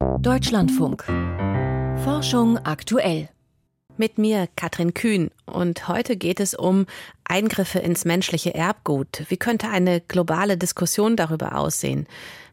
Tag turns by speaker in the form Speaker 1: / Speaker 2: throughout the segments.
Speaker 1: Deutschlandfunk. Forschung aktuell.
Speaker 2: Mit mir Katrin Kühn und heute geht es um Eingriffe ins menschliche Erbgut. Wie könnte eine globale Diskussion darüber aussehen?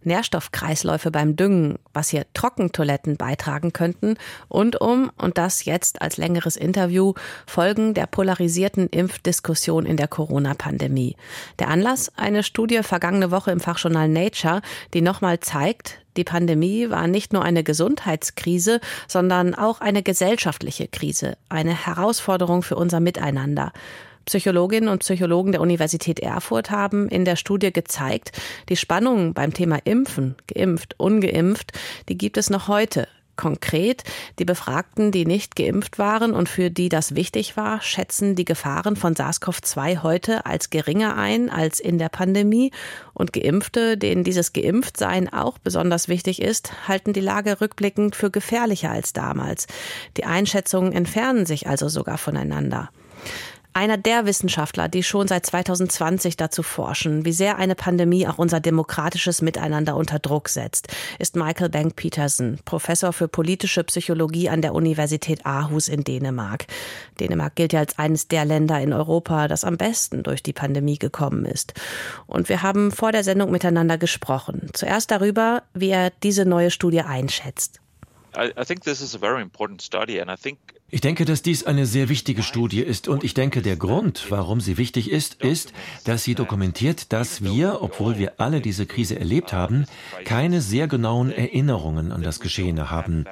Speaker 2: Nährstoffkreisläufe beim Düngen, was hier Trockentoiletten beitragen könnten und um, und das jetzt als längeres Interview, Folgen der polarisierten Impfdiskussion in der Corona-Pandemie. Der Anlass? Eine Studie vergangene Woche im Fachjournal Nature, die nochmal zeigt, die Pandemie war nicht nur eine Gesundheitskrise, sondern auch eine gesellschaftliche Krise, eine Herausforderung für unser Miteinander. Psychologinnen und Psychologen der Universität Erfurt haben in der Studie gezeigt, die Spannungen beim Thema Impfen, geimpft, ungeimpft, die gibt es noch heute. Konkret, die Befragten, die nicht geimpft waren und für die das wichtig war, schätzen die Gefahren von SARS-CoV-2 heute als geringer ein als in der Pandemie. Und Geimpfte, denen dieses Geimpftsein auch besonders wichtig ist, halten die Lage rückblickend für gefährlicher als damals. Die Einschätzungen entfernen sich also sogar voneinander. Einer der Wissenschaftler, die schon seit 2020 dazu forschen, wie sehr eine Pandemie auch unser demokratisches Miteinander unter Druck setzt, ist Michael Bank Peterson, Professor für politische Psychologie an der Universität Aarhus in Dänemark. Dänemark gilt ja als eines der Länder in Europa, das am besten durch die Pandemie gekommen ist. Und wir haben vor der Sendung miteinander gesprochen. Zuerst darüber, wie er diese neue Studie einschätzt.
Speaker 3: I, I think this is a very important study and I think
Speaker 4: ich denke, dass dies eine sehr wichtige Studie ist und ich denke, der Grund, warum sie wichtig ist, ist, dass sie dokumentiert, dass wir, obwohl wir alle diese Krise erlebt haben, keine sehr genauen Erinnerungen an das Geschehene haben.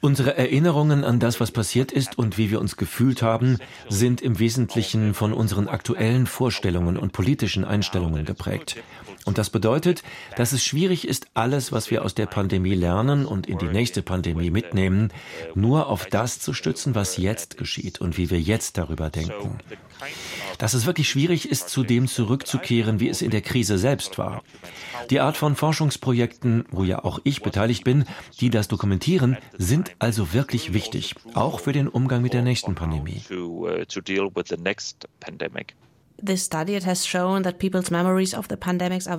Speaker 4: Unsere Erinnerungen an das, was passiert ist und wie wir uns gefühlt haben, sind im Wesentlichen von unseren aktuellen Vorstellungen und politischen Einstellungen geprägt. Und das bedeutet, dass es schwierig ist, alles, was wir aus der Pandemie lernen und in die nächste Pandemie mitnehmen, nur auf das zu stützen, was jetzt geschieht und wie wir jetzt darüber denken. Dass es wirklich schwierig ist, zu dem zurückzukehren, wie es in der Krise selbst war. Die Art von Forschungsprojekten, wo ja auch ich beteiligt bin, die das dokumentieren, sind also wirklich wichtig, auch für den Umgang mit der nächsten Pandemie.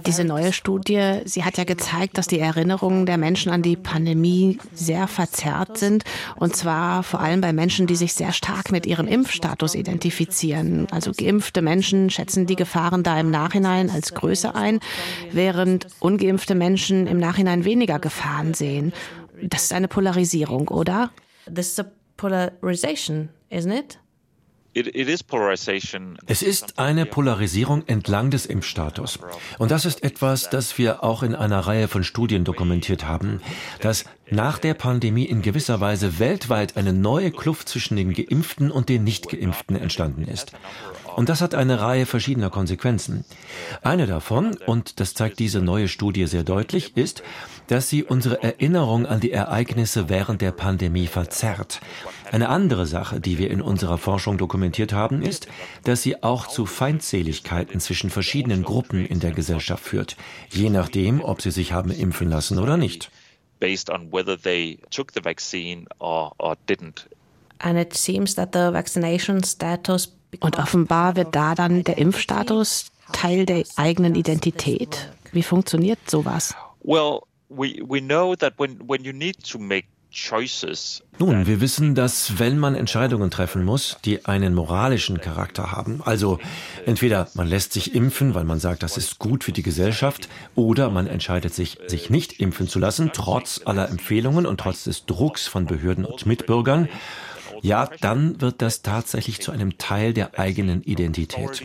Speaker 2: Diese neue Studie, sie hat ja gezeigt, dass die Erinnerungen der Menschen an die Pandemie sehr verzerrt sind. Und zwar vor allem bei Menschen, die sich sehr stark mit ihrem Impfstatus identifizieren. Also geimpfte Menschen schätzen die Gefahren da im Nachhinein als größer ein, während ungeimpfte Menschen im Nachhinein weniger Gefahren sehen. Das ist eine Polarisierung, oder?
Speaker 1: This is a polarization, isn't it?
Speaker 4: Es ist eine Polarisierung entlang des Impfstatus. Und das ist etwas, das wir auch in einer Reihe von Studien dokumentiert haben, dass nach der Pandemie in gewisser Weise weltweit eine neue Kluft zwischen den Geimpften und den Nicht-Geimpften entstanden ist. Und das hat eine Reihe verschiedener Konsequenzen. Eine davon, und das zeigt diese neue Studie sehr deutlich, ist, dass sie unsere Erinnerung an die Ereignisse während der Pandemie verzerrt. Eine andere Sache, die wir in unserer Forschung dokumentiert haben, ist, dass sie auch zu Feindseligkeiten zwischen verschiedenen Gruppen in der Gesellschaft führt, je nachdem, ob sie sich haben impfen lassen oder nicht.
Speaker 3: Based on whether they took the vaccine or, or didn't.
Speaker 2: And it seems that the vaccination status und offenbar wird da dann der Impfstatus Teil der eigenen Identität. Wie funktioniert sowas?
Speaker 3: Well, we, we know that when, when you need to make
Speaker 4: nun, wir wissen, dass wenn man Entscheidungen treffen muss, die einen moralischen Charakter haben, also entweder man lässt sich impfen, weil man sagt, das ist gut für die Gesellschaft, oder man entscheidet sich, sich nicht impfen zu lassen, trotz aller Empfehlungen und trotz des Drucks von Behörden und Mitbürgern, ja, dann wird das tatsächlich zu einem Teil der eigenen Identität.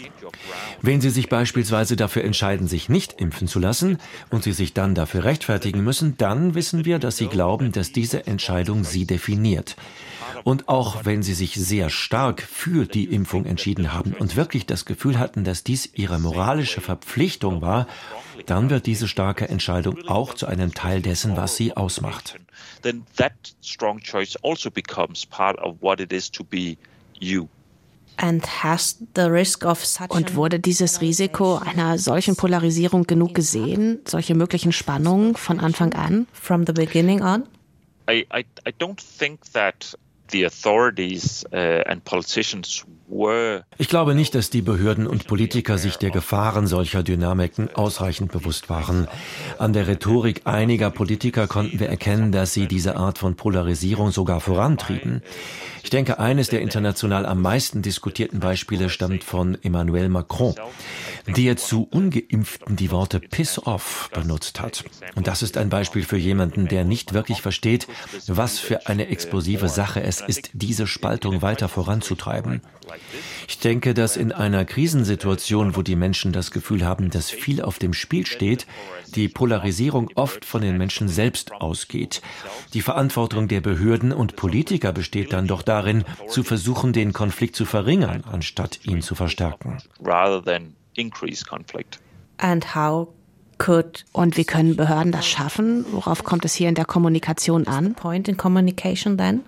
Speaker 4: Wenn Sie sich beispielsweise dafür entscheiden, sich nicht impfen zu lassen und Sie sich dann dafür rechtfertigen müssen, dann wissen wir, dass Sie glauben, dass diese Entscheidung Sie definiert. Und auch wenn Sie sich sehr stark für die Impfung entschieden haben und wirklich das Gefühl hatten, dass dies Ihre moralische Verpflichtung war, dann wird diese starke Entscheidung auch zu einem Teil dessen, was Sie ausmacht.
Speaker 3: Also.
Speaker 2: Und wurde dieses Risiko einer solchen Polarisierung genug gesehen, solche möglichen Spannungen von Anfang an, from the beginning on?
Speaker 3: I, I, I don't think that uh,
Speaker 4: ich glaube nicht, dass die Behörden und Politiker sich der Gefahren solcher Dynamiken ausreichend bewusst waren. An der Rhetorik einiger Politiker konnten wir erkennen, dass sie diese Art von Polarisierung sogar vorantrieben. Ich denke, eines der international am meisten diskutierten Beispiele stammt von Emmanuel Macron, der zu ungeimpften die Worte Piss off benutzt hat. Und das ist ein Beispiel für jemanden, der nicht wirklich versteht, was für eine explosive Sache es ist, diese Spaltung weiter voranzutreiben. Ich denke, dass in einer Krisensituation, wo die Menschen das Gefühl haben, dass viel auf dem Spiel steht, die Polarisierung oft von den Menschen selbst ausgeht. Die Verantwortung der Behörden und Politiker besteht dann doch darin, zu versuchen, den Konflikt zu verringern, anstatt ihn zu verstärken.
Speaker 2: And how could und wie können Behörden das schaffen? Worauf kommt es hier in der Kommunikation an?
Speaker 1: Point in communication then?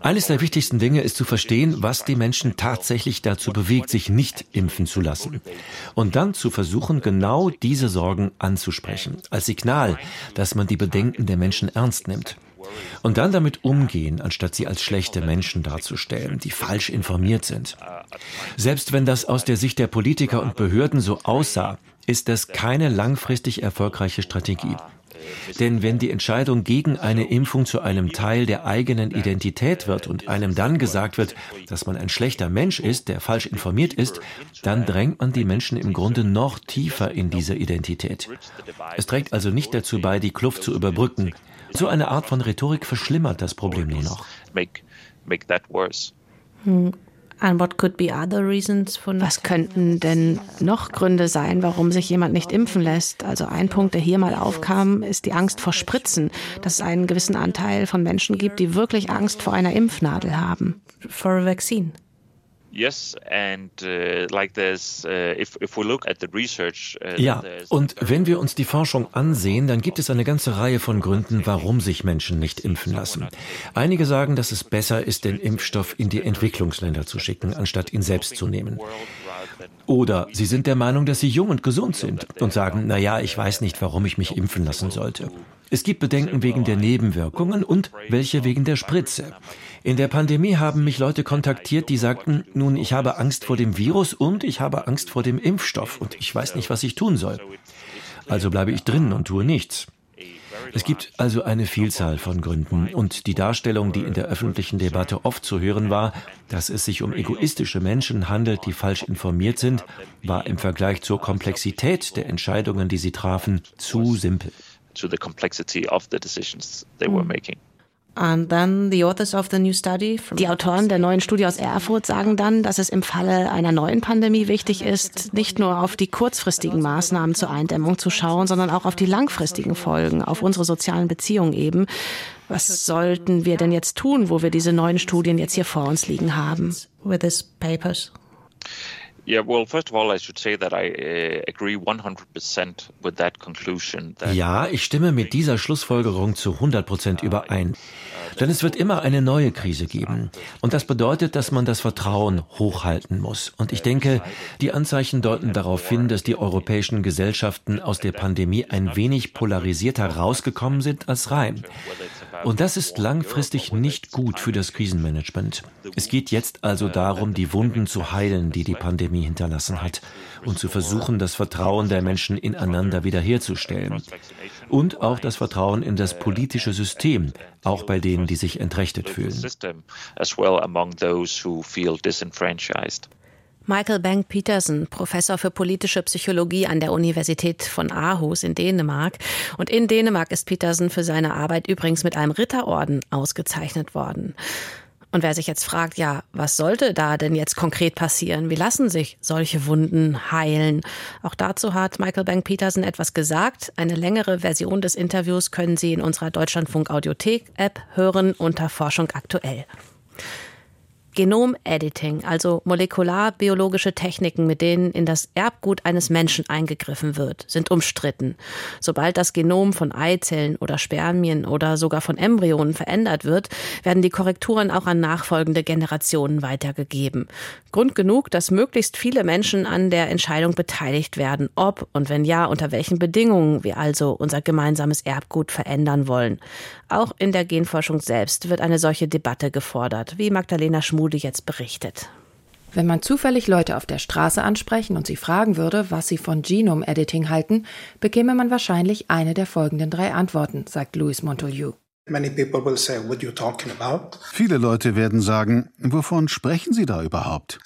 Speaker 4: Eines der wichtigsten Dinge ist zu verstehen, was die Menschen tatsächlich dazu bewegt, sich nicht impfen zu lassen. Und dann zu versuchen, genau diese Sorgen anzusprechen, als Signal, dass man die Bedenken der Menschen ernst nimmt. Und dann damit umgehen, anstatt sie als schlechte Menschen darzustellen, die falsch informiert sind. Selbst wenn das aus der Sicht der Politiker und Behörden so aussah, ist das keine langfristig erfolgreiche Strategie. Denn wenn die Entscheidung gegen eine Impfung zu einem Teil der eigenen Identität wird und einem dann gesagt wird, dass man ein schlechter Mensch ist, der falsch informiert ist, dann drängt man die Menschen im Grunde noch tiefer in diese Identität. Es trägt also nicht dazu bei, die Kluft zu überbrücken. So eine Art von Rhetorik verschlimmert das Problem nur noch.
Speaker 2: Hm. Was könnten denn noch Gründe sein, warum sich jemand nicht impfen lässt? Also ein Punkt, der hier mal aufkam, ist die Angst vor Spritzen, dass es einen gewissen Anteil von Menschen gibt, die wirklich Angst vor einer Impfnadel haben.
Speaker 1: For a vaccine.
Speaker 4: Ja, und wenn wir uns die Forschung ansehen, dann gibt es eine ganze Reihe von Gründen, warum sich Menschen nicht impfen lassen. Einige sagen, dass es besser ist, den Impfstoff in die Entwicklungsländer zu schicken, anstatt ihn selbst zu nehmen. Oder sie sind der Meinung, dass sie jung und gesund sind und sagen, na ja, ich weiß nicht, warum ich mich impfen lassen sollte. Es gibt Bedenken wegen der Nebenwirkungen und welche wegen der Spritze. In der Pandemie haben mich Leute kontaktiert, die sagten, nun, ich habe Angst vor dem Virus und ich habe Angst vor dem Impfstoff und ich weiß nicht, was ich tun soll. Also bleibe ich drin und tue nichts. Es gibt also eine Vielzahl von Gründen. Und die Darstellung, die in der öffentlichen Debatte oft zu hören war, dass es sich um egoistische Menschen handelt, die falsch informiert sind, war im Vergleich zur Komplexität der Entscheidungen, die sie trafen, zu simpel.
Speaker 2: Die Autoren der neuen Studie aus Erfurt sagen dann, dass es im Falle einer neuen Pandemie wichtig ist, nicht nur auf die kurzfristigen Maßnahmen zur Eindämmung zu schauen, sondern auch auf die langfristigen Folgen, auf unsere sozialen Beziehungen eben. Was sollten wir denn jetzt tun, wo wir diese neuen Studien jetzt hier vor uns liegen haben?
Speaker 1: With these papers.
Speaker 4: Yeah, well, first of all, I should say that I uh, agree 100% with that conclusion. That ja, ich stimme mit dieser Schlussfolgerung zu 100% überein. Denn es wird immer eine neue Krise geben. Und das bedeutet, dass man das Vertrauen hochhalten muss. Und ich denke, die Anzeichen deuten darauf hin, dass die europäischen Gesellschaften aus der Pandemie ein wenig polarisierter rausgekommen sind als rein. Und das ist langfristig nicht gut für das Krisenmanagement. Es geht jetzt also darum, die Wunden zu heilen, die die Pandemie hinterlassen hat, und zu versuchen, das Vertrauen der Menschen ineinander wiederherzustellen. Und auch das Vertrauen in das politische System, auch bei denen, die sich entrechtet fühlen.
Speaker 2: Michael Bank Peterson, Professor für politische Psychologie an der Universität von Aarhus in Dänemark. Und in Dänemark ist Peterson für seine Arbeit übrigens mit einem Ritterorden ausgezeichnet worden. Und wer sich jetzt fragt, ja, was sollte da denn jetzt konkret passieren? Wie lassen sich solche Wunden heilen? Auch dazu hat Michael Bank Peterson etwas gesagt. Eine längere Version des Interviews können Sie in unserer Deutschlandfunk Audiothek App hören unter Forschung aktuell. Genomediting, also molekularbiologische Techniken, mit denen in das Erbgut eines Menschen eingegriffen wird, sind umstritten. Sobald das Genom von Eizellen oder Spermien oder sogar von Embryonen verändert wird, werden die Korrekturen auch an nachfolgende Generationen weitergegeben. Grund genug, dass möglichst viele Menschen an der Entscheidung beteiligt werden, ob und wenn ja, unter welchen Bedingungen wir also unser gemeinsames Erbgut verändern wollen. Auch in der Genforschung selbst wird eine solche Debatte gefordert, wie Magdalena Schmude jetzt berichtet.
Speaker 5: Wenn man zufällig Leute auf der Straße ansprechen und sie fragen würde, was sie von Genome-Editing halten, bekäme man wahrscheinlich eine der folgenden drei Antworten, sagt Louis Montoliu.
Speaker 6: Viele Leute werden sagen, wovon sprechen Sie da überhaupt?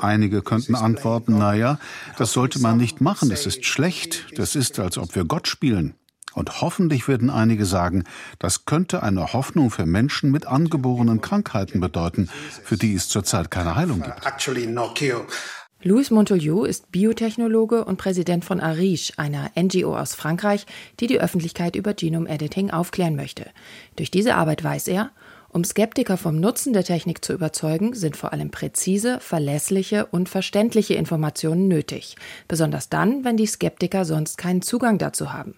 Speaker 6: Einige könnten antworten, naja, das sollte man nicht machen, das ist schlecht, das ist, als ob wir Gott spielen. Und hoffentlich werden einige sagen, das könnte eine Hoffnung für Menschen mit angeborenen Krankheiten bedeuten, für die es zurzeit keine Heilung gibt.
Speaker 5: Louis Montoliu ist Biotechnologe und Präsident von Arish, einer NGO aus Frankreich, die die Öffentlichkeit über Genome Editing aufklären möchte. Durch diese Arbeit weiß er, um Skeptiker vom Nutzen der Technik zu überzeugen, sind vor allem präzise, verlässliche und verständliche Informationen nötig, besonders dann, wenn die Skeptiker sonst keinen Zugang dazu haben.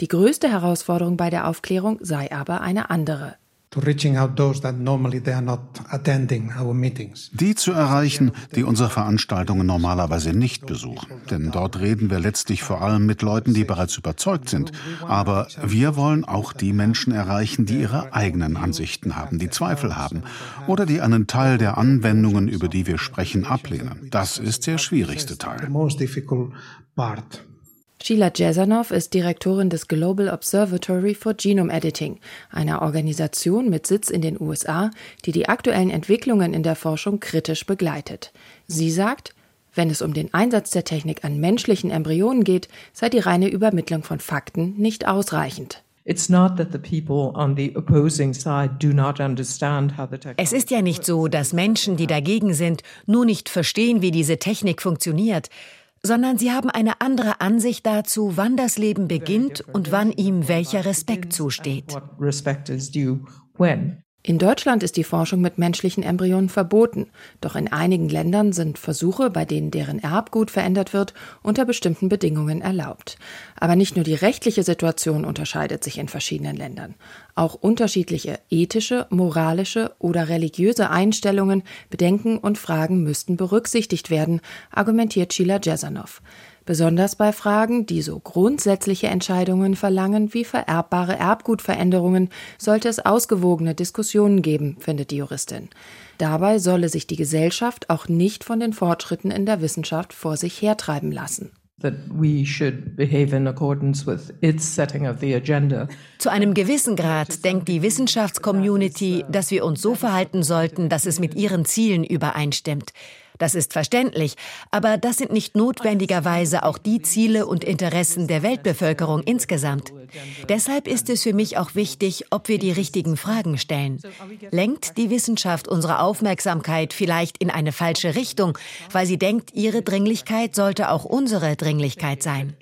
Speaker 5: Die größte Herausforderung bei der Aufklärung sei aber eine andere.
Speaker 6: Die zu erreichen, die unsere Veranstaltungen normalerweise nicht besuchen. Denn dort reden wir letztlich vor allem mit Leuten, die bereits überzeugt sind. Aber wir wollen auch die Menschen erreichen, die ihre eigenen Ansichten haben, die Zweifel haben oder die einen Teil der Anwendungen, über die wir sprechen, ablehnen. Das ist der schwierigste Teil.
Speaker 5: Sheila Jezanow ist Direktorin des Global Observatory for Genome Editing, einer Organisation mit Sitz in den USA, die die aktuellen Entwicklungen in der Forschung kritisch begleitet. Sie sagt, wenn es um den Einsatz der Technik an menschlichen Embryonen geht, sei die reine Übermittlung von Fakten nicht ausreichend.
Speaker 7: Es ist
Speaker 8: ja nicht so, dass Menschen, die dagegen sind, nur nicht verstehen, wie diese Technik funktioniert sondern sie haben eine andere Ansicht dazu, wann das Leben beginnt und wann ihm welcher Respekt zusteht.
Speaker 5: In Deutschland ist die Forschung mit menschlichen Embryonen verboten, doch in einigen Ländern sind Versuche, bei denen deren Erbgut verändert wird, unter bestimmten Bedingungen erlaubt. Aber nicht nur die rechtliche Situation unterscheidet sich in verschiedenen Ländern. Auch unterschiedliche ethische, moralische oder religiöse Einstellungen, Bedenken und Fragen müssten berücksichtigt werden, argumentiert Sheila Jezanow besonders bei Fragen, die so grundsätzliche Entscheidungen verlangen wie vererbbare Erbgutveränderungen, sollte es ausgewogene Diskussionen geben, findet die Juristin. Dabei solle sich die Gesellschaft auch nicht von den Fortschritten in der Wissenschaft vor sich hertreiben lassen.
Speaker 8: Zu einem gewissen Grad denkt die Wissenschaftscommunity, dass wir uns so verhalten sollten, dass es mit ihren Zielen übereinstimmt. Das ist verständlich, aber das sind nicht notwendigerweise auch die Ziele und Interessen der Weltbevölkerung insgesamt. Deshalb ist es für mich auch wichtig, ob wir die richtigen Fragen stellen. Lenkt die Wissenschaft unsere Aufmerksamkeit vielleicht in eine falsche Richtung, weil sie denkt, ihre Dringlichkeit sollte auch unsere Dringlichkeit sein?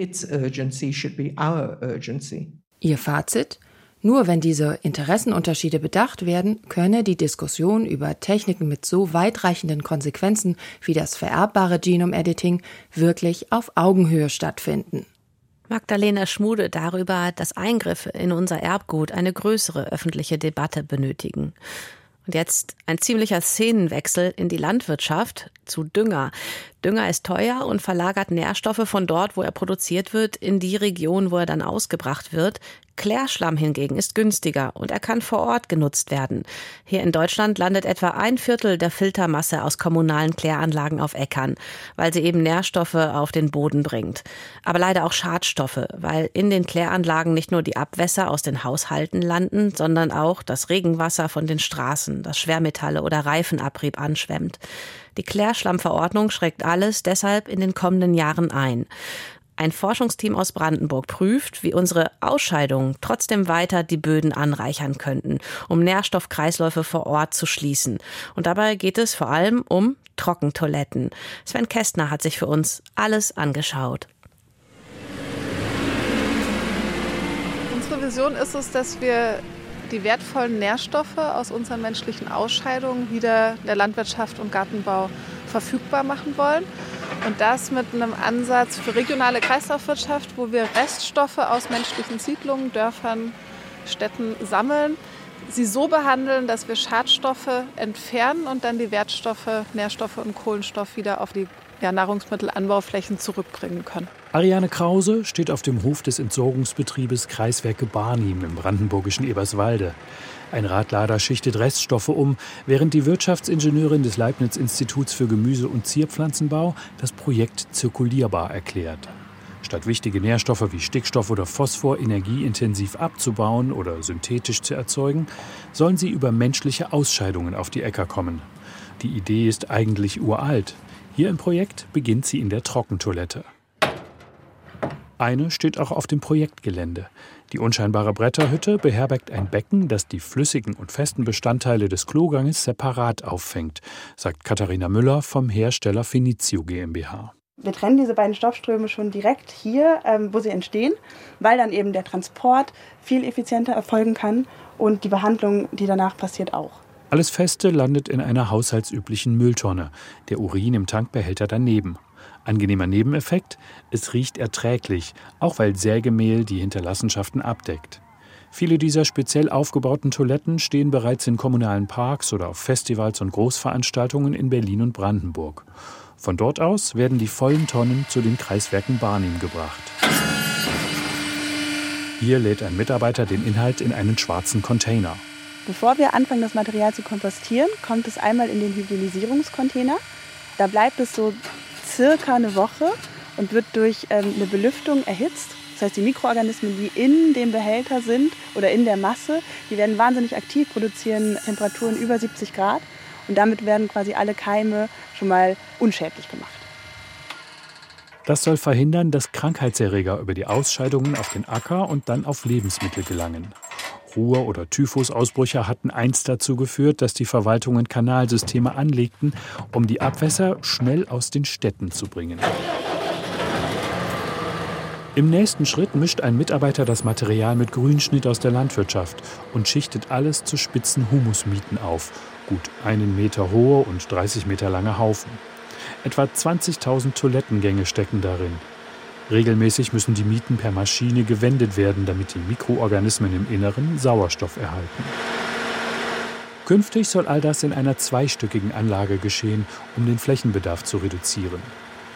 Speaker 5: Ihr Fazit? Nur wenn diese Interessenunterschiede bedacht werden, könne die Diskussion über Techniken mit so weitreichenden Konsequenzen wie das vererbbare Genome-Editing wirklich auf Augenhöhe stattfinden.
Speaker 2: Magdalena Schmude darüber, dass Eingriffe in unser Erbgut eine größere öffentliche Debatte benötigen. Und jetzt ein ziemlicher Szenenwechsel in die Landwirtschaft zu Dünger. Dünger ist teuer und verlagert Nährstoffe von dort, wo er produziert wird, in die Region, wo er dann ausgebracht wird. Klärschlamm hingegen ist günstiger und er kann vor Ort genutzt werden. Hier in Deutschland landet etwa ein Viertel der Filtermasse aus kommunalen Kläranlagen auf Äckern, weil sie eben Nährstoffe auf den Boden bringt. Aber leider auch Schadstoffe, weil in den Kläranlagen nicht nur die Abwässer aus den Haushalten landen, sondern auch das Regenwasser von den Straßen, das Schwermetalle oder Reifenabrieb anschwemmt. Die Klärschlammverordnung schreckt alles deshalb in den kommenden Jahren ein. Ein Forschungsteam aus Brandenburg prüft, wie unsere Ausscheidungen trotzdem weiter die Böden anreichern könnten, um Nährstoffkreisläufe vor Ort zu schließen. Und dabei geht es vor allem um Trockentoiletten. Sven Kästner hat sich für uns alles angeschaut.
Speaker 9: Unsere Vision ist es, dass wir
Speaker 7: die wertvollen Nährstoffe aus unseren menschlichen Ausscheidungen wieder der Landwirtschaft und Gartenbau verfügbar machen wollen. Und das mit einem Ansatz für regionale Kreislaufwirtschaft, wo wir Reststoffe aus menschlichen Siedlungen, Dörfern, Städten sammeln, sie so behandeln, dass wir Schadstoffe entfernen und dann die Wertstoffe, Nährstoffe und Kohlenstoff wieder auf die ja, Nahrungsmittelanbauflächen zurückbringen können.
Speaker 9: Ariane Krause steht auf dem Hof des Entsorgungsbetriebes Kreiswerke Barnim im brandenburgischen Eberswalde. Ein Radlader schichtet Reststoffe um, während die Wirtschaftsingenieurin des Leibniz-Instituts für Gemüse- und Zierpflanzenbau das Projekt zirkulierbar erklärt. Statt wichtige Nährstoffe wie Stickstoff oder Phosphor energieintensiv abzubauen oder synthetisch zu erzeugen, sollen sie über menschliche Ausscheidungen auf die Äcker kommen. Die Idee ist eigentlich uralt. Hier im Projekt beginnt sie in der Trockentoilette. Eine steht auch auf dem Projektgelände. Die unscheinbare Bretterhütte beherbergt ein Becken, das die flüssigen und festen Bestandteile des Kloganges separat auffängt, sagt Katharina Müller vom Hersteller Finizio GmbH.
Speaker 10: Wir trennen diese beiden Stoffströme schon direkt hier, ähm, wo sie entstehen, weil dann eben der Transport viel effizienter erfolgen kann und die Behandlung, die danach passiert, auch.
Speaker 9: Alles Feste landet in einer haushaltsüblichen Mülltonne, der Urin im Tankbehälter daneben. Angenehmer Nebeneffekt, es riecht erträglich, auch weil Sägemehl die Hinterlassenschaften abdeckt. Viele dieser speziell aufgebauten Toiletten stehen bereits in kommunalen Parks oder auf Festivals und Großveranstaltungen in Berlin und Brandenburg. Von dort aus werden die vollen Tonnen zu den Kreiswerken Barnim gebracht. Hier lädt ein Mitarbeiter den Inhalt in einen schwarzen Container.
Speaker 10: Bevor wir anfangen, das Material zu kompostieren, kommt es einmal in den Hygienisierungscontainer. Da bleibt es so circa eine Woche und wird durch ähm, eine Belüftung erhitzt. Das heißt, die Mikroorganismen, die in dem Behälter sind oder in der Masse, die werden wahnsinnig aktiv, produzieren Temperaturen über 70 Grad und damit werden quasi alle Keime schon mal unschädlich gemacht.
Speaker 9: Das soll verhindern, dass Krankheitserreger über die Ausscheidungen auf den Acker und dann auf Lebensmittel gelangen. Ruhr- oder Typhusausbrüche hatten einst dazu geführt, dass die Verwaltungen Kanalsysteme anlegten, um die Abwässer schnell aus den Städten zu bringen. Im nächsten Schritt mischt ein Mitarbeiter das Material mit Grünschnitt aus der Landwirtschaft und schichtet alles zu spitzen Humusmieten auf. Gut einen Meter hohe und 30 Meter lange Haufen. Etwa 20.000 Toilettengänge stecken darin. Regelmäßig müssen die Mieten per Maschine gewendet werden, damit die Mikroorganismen im Inneren Sauerstoff erhalten. Künftig soll all das in einer zweistöckigen Anlage geschehen, um den Flächenbedarf zu reduzieren.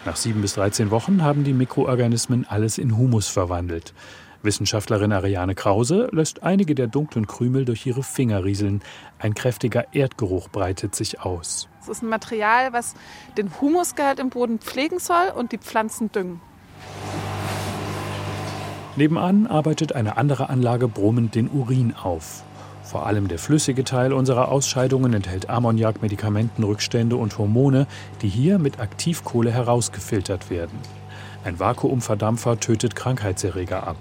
Speaker 9: Nach sieben bis 13 Wochen haben die Mikroorganismen alles in Humus verwandelt. Wissenschaftlerin Ariane Krause lässt einige der dunklen Krümel durch ihre Finger rieseln. Ein kräftiger Erdgeruch breitet sich aus.
Speaker 7: Es ist ein Material, was den Humusgehalt im Boden pflegen soll und die Pflanzen düngen.
Speaker 9: Nebenan arbeitet eine andere Anlage brummend den Urin auf. Vor allem der flüssige Teil unserer Ausscheidungen enthält Ammoniak, Medikamentenrückstände und Hormone, die hier mit Aktivkohle herausgefiltert werden. Ein Vakuumverdampfer tötet Krankheitserreger ab.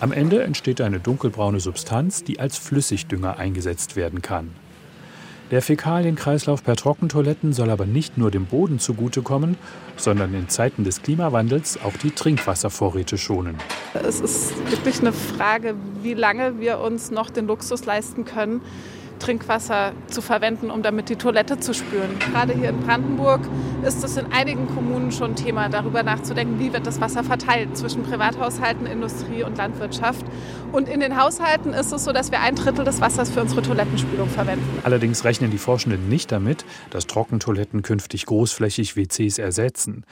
Speaker 9: Am Ende entsteht eine dunkelbraune Substanz, die als Flüssigdünger eingesetzt werden kann. Der Fäkalienkreislauf per Trockentoiletten soll aber nicht nur dem Boden zugutekommen, sondern in Zeiten des Klimawandels auch die Trinkwasservorräte schonen.
Speaker 7: Es ist wirklich eine Frage, wie lange wir uns noch den Luxus leisten können, Trinkwasser zu verwenden, um damit die Toilette zu spüren. Gerade hier in Brandenburg ist es in einigen Kommunen schon Thema, darüber nachzudenken, wie wird das Wasser verteilt zwischen Privathaushalten, Industrie und Landwirtschaft. Und in den Haushalten ist es so, dass wir ein Drittel des Wassers für unsere Toilettenspülung verwenden.
Speaker 9: Allerdings rechnen die Forschenden nicht damit, dass Trockentoiletten künftig großflächig WCs ersetzen.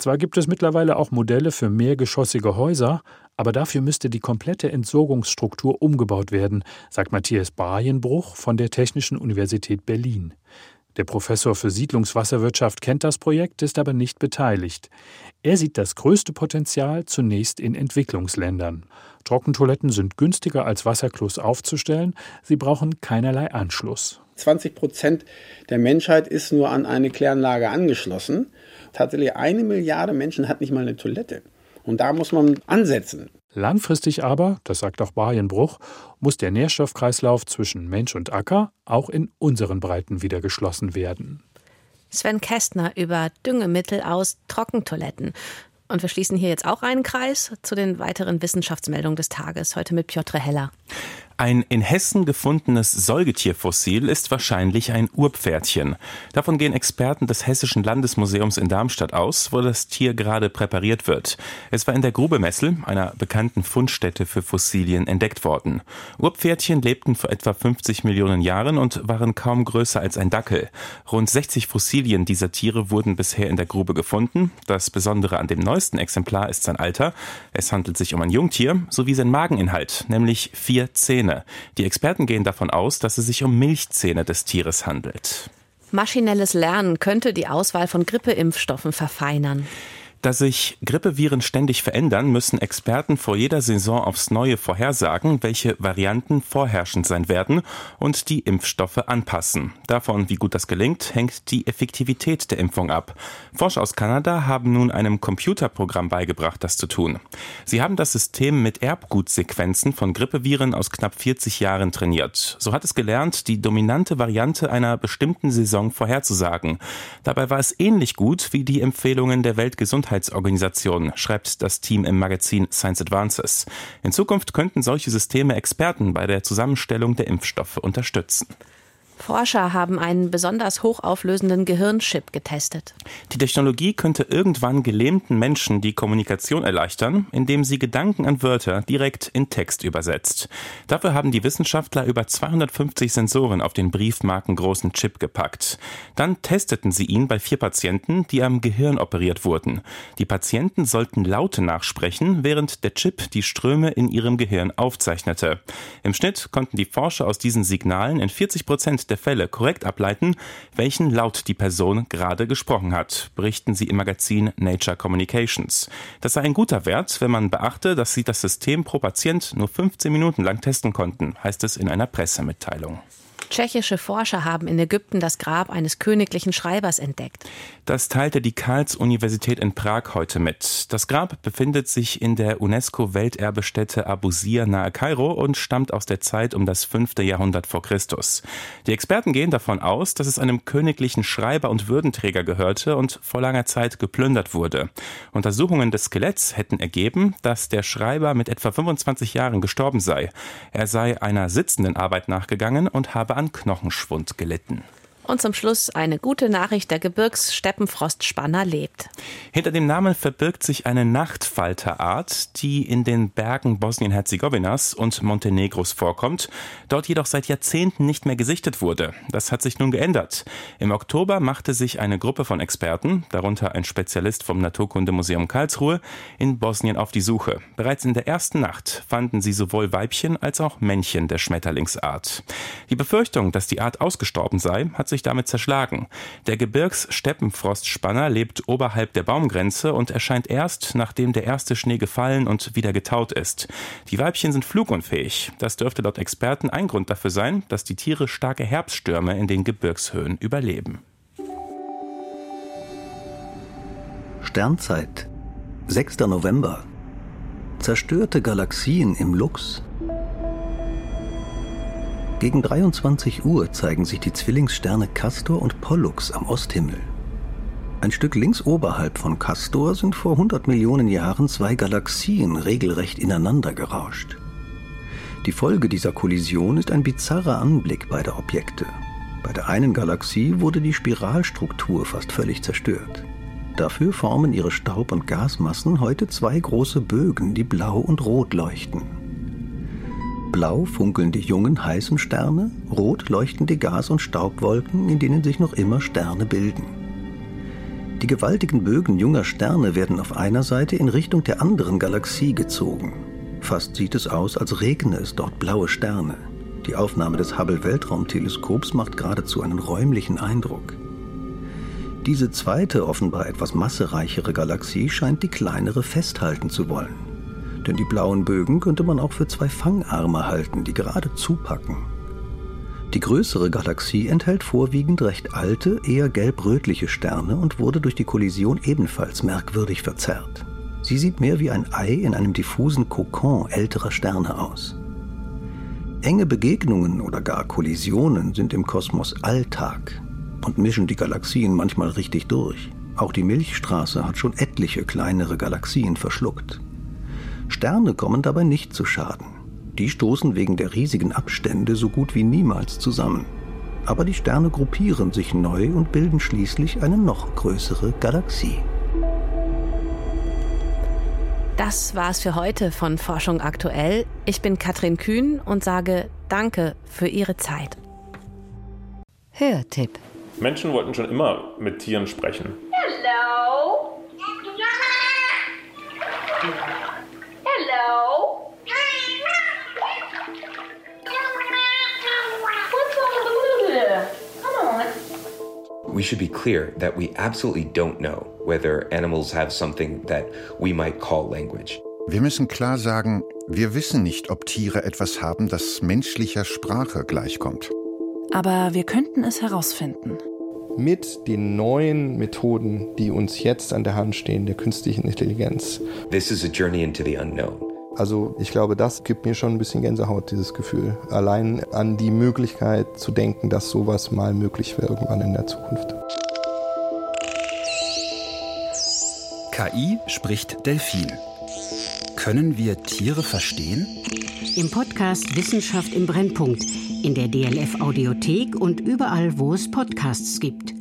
Speaker 9: Zwar gibt es mittlerweile auch Modelle für mehrgeschossige Häuser, aber dafür müsste die komplette Entsorgungsstruktur umgebaut werden, sagt Matthias Barienbruch von der Technischen Universität Berlin. Der Professor für Siedlungswasserwirtschaft kennt das Projekt, ist aber nicht beteiligt. Er sieht das größte Potenzial zunächst in Entwicklungsländern. Trockentoiletten sind günstiger als Wasserklos aufzustellen, sie brauchen keinerlei Anschluss.
Speaker 11: 20 Prozent der Menschheit ist nur an eine Kläranlage angeschlossen. Tatsächlich eine Milliarde Menschen hat nicht mal eine Toilette. Und da muss man ansetzen.
Speaker 9: Langfristig aber, das sagt auch Barienbruch, muss der Nährstoffkreislauf zwischen Mensch und Acker auch in unseren Breiten wieder geschlossen werden.
Speaker 2: Sven Kästner über Düngemittel aus Trockentoiletten. Und wir schließen hier jetzt auch einen Kreis zu den weiteren Wissenschaftsmeldungen des Tages, heute mit Piotr Heller.
Speaker 12: Ein in Hessen gefundenes Säugetierfossil ist wahrscheinlich ein Urpferdchen. Davon gehen Experten des Hessischen Landesmuseums in Darmstadt aus, wo das Tier gerade präpariert wird. Es war in der Grube Messel, einer bekannten Fundstätte für Fossilien, entdeckt worden. Urpferdchen lebten vor etwa 50 Millionen Jahren und waren kaum größer als ein Dackel. Rund 60 Fossilien dieser Tiere wurden bisher in der Grube gefunden. Das Besondere an dem neuesten Exemplar ist sein Alter. Es handelt sich um ein Jungtier sowie sein Mageninhalt, nämlich vier Zähne. Zähne. Die Experten gehen davon aus, dass es sich um Milchzähne des Tieres handelt.
Speaker 2: Maschinelles Lernen könnte die Auswahl von Grippeimpfstoffen verfeinern.
Speaker 12: Da sich Grippeviren ständig verändern, müssen Experten vor jeder Saison aufs Neue vorhersagen, welche Varianten vorherrschend sein werden und die Impfstoffe anpassen. Davon, wie gut das gelingt, hängt die Effektivität der Impfung ab. Forscher aus Kanada haben nun einem Computerprogramm beigebracht, das zu tun. Sie haben das System mit Erbgutsequenzen von Grippeviren aus knapp 40 Jahren trainiert. So hat es gelernt, die dominante Variante einer bestimmten Saison vorherzusagen. Dabei war es ähnlich gut wie die Empfehlungen der Weltgesundheitsorganisation Gesundheitsorganisation, schreibt das Team im Magazin Science Advances. In Zukunft könnten solche Systeme Experten bei der Zusammenstellung der Impfstoffe unterstützen.
Speaker 2: Forscher haben einen besonders hochauflösenden Gehirnchip getestet.
Speaker 12: Die Technologie könnte irgendwann gelähmten Menschen die Kommunikation erleichtern, indem sie Gedanken an Wörter direkt in Text übersetzt. Dafür haben die Wissenschaftler über 250 Sensoren auf den briefmarkengroßen Chip gepackt. Dann testeten sie ihn bei vier Patienten, die am Gehirn operiert wurden. Die Patienten sollten Laute nachsprechen, während der Chip die Ströme in ihrem Gehirn aufzeichnete. Im Schnitt konnten die Forscher aus diesen Signalen in 40 Prozent der Fälle korrekt ableiten, welchen Laut die Person gerade gesprochen hat, berichten sie im Magazin Nature Communications. Das sei ein guter Wert, wenn man beachte, dass sie das System pro Patient nur 15 Minuten lang testen konnten, heißt es in einer Pressemitteilung.
Speaker 2: Tschechische Forscher haben in Ägypten das Grab eines königlichen Schreibers entdeckt.
Speaker 12: Das teilte die Karls-Universität in Prag heute mit. Das Grab befindet sich in der UNESCO-Welterbestätte Abusir nahe Kairo und stammt aus der Zeit um das 5. Jahrhundert vor Christus. Die Experten gehen davon aus, dass es einem königlichen Schreiber und Würdenträger gehörte und vor langer Zeit geplündert wurde. Untersuchungen des Skeletts hätten ergeben, dass der Schreiber mit etwa 25 Jahren gestorben sei. Er sei einer sitzenden Arbeit nachgegangen und habe an Knochenschwund gelitten.
Speaker 2: Und zum Schluss eine gute Nachricht, der Gebirgssteppenfrostspanner lebt.
Speaker 12: Hinter dem Namen verbirgt sich eine Nachtfalterart, die in den Bergen Bosnien-Herzegowinas und Montenegros vorkommt, dort jedoch seit Jahrzehnten nicht mehr gesichtet wurde. Das hat sich nun geändert. Im Oktober machte sich eine Gruppe von Experten, darunter ein Spezialist vom Naturkundemuseum Karlsruhe, in Bosnien auf die Suche. Bereits in der ersten Nacht fanden sie sowohl Weibchen als auch Männchen der Schmetterlingsart. Die Befürchtung, dass die Art ausgestorben sei, hat sich damit zerschlagen. Der Gebirgssteppenfrostspanner lebt oberhalb der Baumgrenze und erscheint erst, nachdem der erste Schnee gefallen und wieder getaut ist. Die Weibchen sind flugunfähig. Das dürfte laut Experten ein Grund dafür sein, dass die Tiere starke Herbststürme in den Gebirgshöhen überleben.
Speaker 13: Sternzeit, 6. November. Zerstörte Galaxien im Lux. Gegen 23 Uhr zeigen sich die Zwillingssterne Castor und Pollux am Osthimmel. Ein Stück links oberhalb von Castor sind vor 100 Millionen Jahren zwei Galaxien regelrecht ineinander gerauscht. Die Folge dieser Kollision ist ein bizarrer Anblick beider Objekte. Bei der einen Galaxie wurde die Spiralstruktur fast völlig zerstört. Dafür formen ihre Staub- und Gasmassen heute zwei große Bögen, die blau und rot leuchten. Blau funkeln die jungen heißen Sterne, rot leuchten die Gas- und Staubwolken, in denen sich noch immer Sterne bilden. Die gewaltigen Bögen junger Sterne werden auf einer Seite in Richtung der anderen Galaxie gezogen. Fast sieht es aus, als regne es dort blaue Sterne. Die Aufnahme des Hubble Weltraumteleskops macht geradezu einen räumlichen Eindruck. Diese zweite, offenbar etwas massereichere Galaxie scheint die kleinere festhalten zu wollen denn die blauen Bögen könnte man auch für zwei Fangarme halten, die gerade zupacken. Die größere Galaxie enthält vorwiegend recht alte, eher gelb-rötliche Sterne und wurde durch die Kollision ebenfalls merkwürdig verzerrt. Sie sieht mehr wie ein Ei in einem diffusen Kokon älterer Sterne aus. Enge Begegnungen oder gar Kollisionen sind im Kosmos Alltag und mischen die Galaxien manchmal richtig durch. Auch die Milchstraße hat schon etliche kleinere Galaxien verschluckt. Sterne kommen dabei nicht zu Schaden. Die stoßen wegen der riesigen Abstände so gut wie niemals zusammen. Aber die Sterne gruppieren sich neu und bilden schließlich eine noch größere Galaxie.
Speaker 2: Das war's für heute von Forschung aktuell. Ich bin Katrin Kühn und sage Danke für Ihre Zeit.
Speaker 1: Hörtipp.
Speaker 14: Menschen wollten schon immer mit Tieren sprechen.
Speaker 15: We should be clear that we absolutely don't know whether animals have something that we might call language.
Speaker 16: Wir müssen klar sagen, wir wissen nicht, ob Tiere etwas haben, das menschlicher Sprache gleichkommt.
Speaker 17: Aber wir könnten es herausfinden.
Speaker 18: Mit den neuen Methoden, die uns jetzt an der Hand stehen, der künstlichen Intelligenz.
Speaker 15: This is a journey into the unknown.
Speaker 18: Also ich glaube, das gibt mir schon ein bisschen Gänsehaut, dieses Gefühl. Allein an die Möglichkeit zu denken, dass sowas mal möglich wäre irgendwann in der Zukunft.
Speaker 19: KI spricht Delfin. Können wir Tiere verstehen?
Speaker 20: Im Podcast Wissenschaft im Brennpunkt, in der DLF Audiothek und überall, wo es Podcasts gibt.